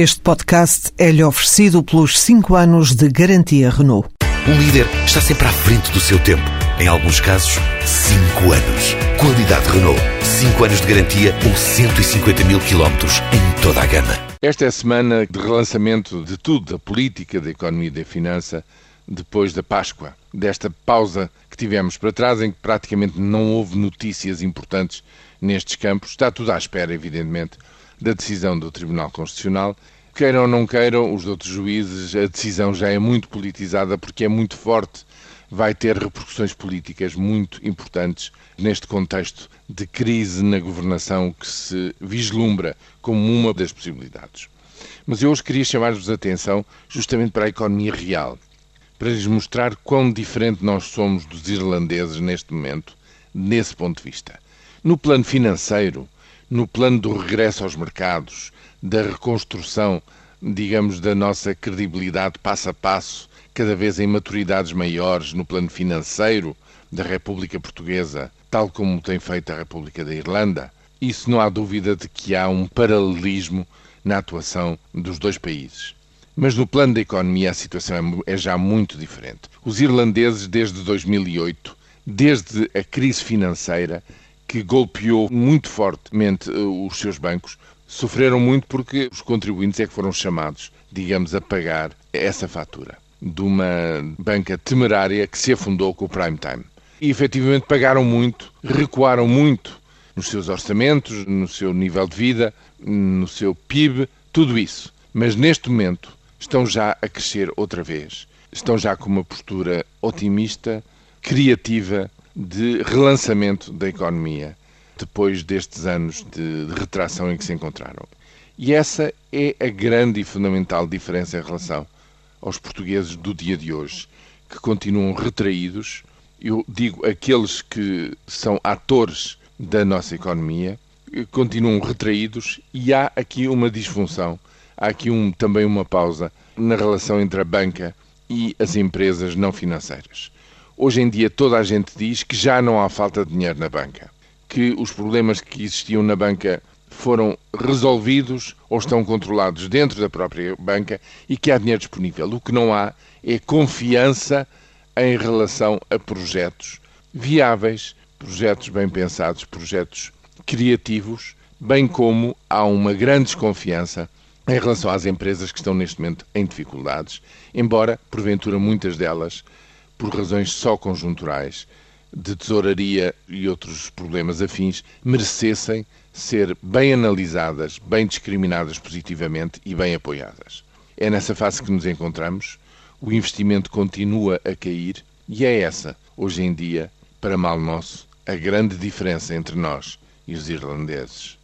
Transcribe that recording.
Este podcast é-lhe oferecido pelos 5 anos de garantia Renault. Um líder está sempre à frente do seu tempo. Em alguns casos, 5 anos. Qualidade Renault. 5 anos de garantia ou 150 mil quilómetros em toda a gama. Esta é a semana de relançamento de tudo, da política, da economia e da finança, depois da Páscoa. Desta pausa que tivemos para trás, em que praticamente não houve notícias importantes nestes campos. Está tudo à espera, evidentemente, da decisão do Tribunal Constitucional. Queiram ou não queiram, os outros juízes, a decisão já é muito politizada porque é muito forte, vai ter repercussões políticas muito importantes neste contexto de crise na governação que se vislumbra como uma das possibilidades. Mas eu hoje queria chamar-vos a atenção justamente para a economia real, para lhes mostrar quão diferente nós somos dos irlandeses neste momento, nesse ponto de vista. No plano financeiro, no plano do regresso aos mercados, da reconstrução, digamos, da nossa credibilidade passo a passo, cada vez em maturidades maiores no plano financeiro da República Portuguesa, tal como tem feito a República da Irlanda, isso não há dúvida de que há um paralelismo na atuação dos dois países. Mas no plano da economia a situação é, é já muito diferente. Os irlandeses, desde 2008, desde a crise financeira, que golpeou muito fortemente eh, os seus bancos, sofreram muito porque os contribuintes é que foram chamados, digamos, a pagar essa fatura de uma banca temerária que se afundou com o prime time. E efetivamente pagaram muito, recuaram muito nos seus orçamentos, no seu nível de vida, no seu PIB, tudo isso. Mas neste momento estão já a crescer outra vez. Estão já com uma postura otimista, criativa de relançamento da economia depois destes anos de, de retração em que se encontraram. E essa é a grande e fundamental diferença em relação aos portugueses do dia de hoje, que continuam retraídos. Eu digo aqueles que são atores da nossa economia, continuam retraídos e há aqui uma disfunção, há aqui um, também uma pausa na relação entre a banca e as empresas não financeiras. Hoje em dia toda a gente diz que já não há falta de dinheiro na banca, que os problemas que existiam na banca foram resolvidos ou estão controlados dentro da própria banca e que há dinheiro disponível. O que não há é confiança em relação a projetos viáveis, projetos bem pensados, projetos criativos, bem como há uma grande desconfiança em relação às empresas que estão neste momento em dificuldades, embora, porventura, muitas delas por razões só conjunturais, de tesouraria e outros problemas afins, merecessem ser bem analisadas, bem discriminadas positivamente e bem apoiadas. É nessa fase que nos encontramos, o investimento continua a cair e é essa, hoje em dia, para mal nosso, a grande diferença entre nós e os irlandeses.